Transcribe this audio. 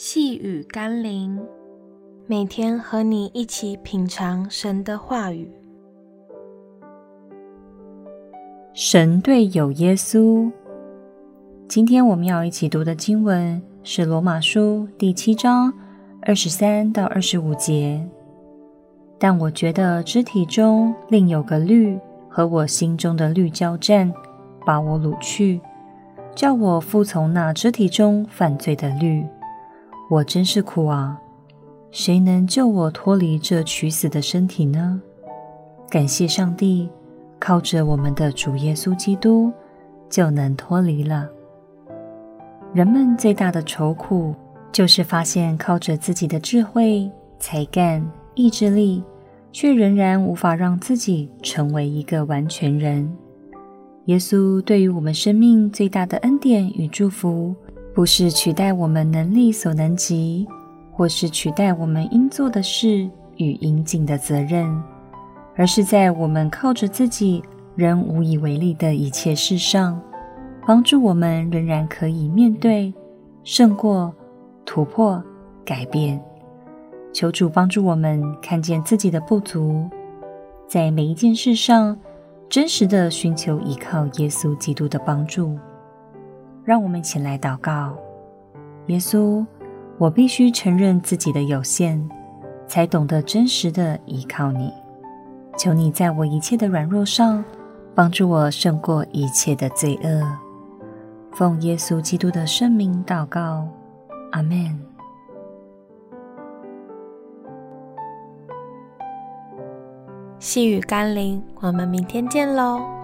细雨甘霖，每天和你一起品尝神的话语。神队友耶稣，今天我们要一起读的经文是罗马书第七章二十三到二十五节。但我觉得肢体中另有个律和我心中的律交战，把我掳去，叫我服从那肢体中犯罪的律。我真是苦啊！谁能救我脱离这取死的身体呢？感谢上帝，靠着我们的主耶稣基督，就能脱离了。人们最大的愁苦，就是发现靠着自己的智慧、才干、意志力，却仍然无法让自己成为一个完全人。耶稣对于我们生命最大的恩典与祝福，不是取代我们能力所能及，或是取代我们应做的事与应尽的责任，而是在我们靠着自己仍无以为力的一切事上，帮助我们仍然可以面对、胜过、突破、改变。求主帮助我们看见自己的不足，在每一件事上真实的寻求依靠耶稣基督的帮助。让我们一起来祷告：耶稣，我必须承认自己的有限，才懂得真实的依靠你。求你在我一切的软弱上，帮助我胜过一切的罪恶。奉耶稣基督的圣名祷告，阿门。细雨甘霖，我们明天见喽。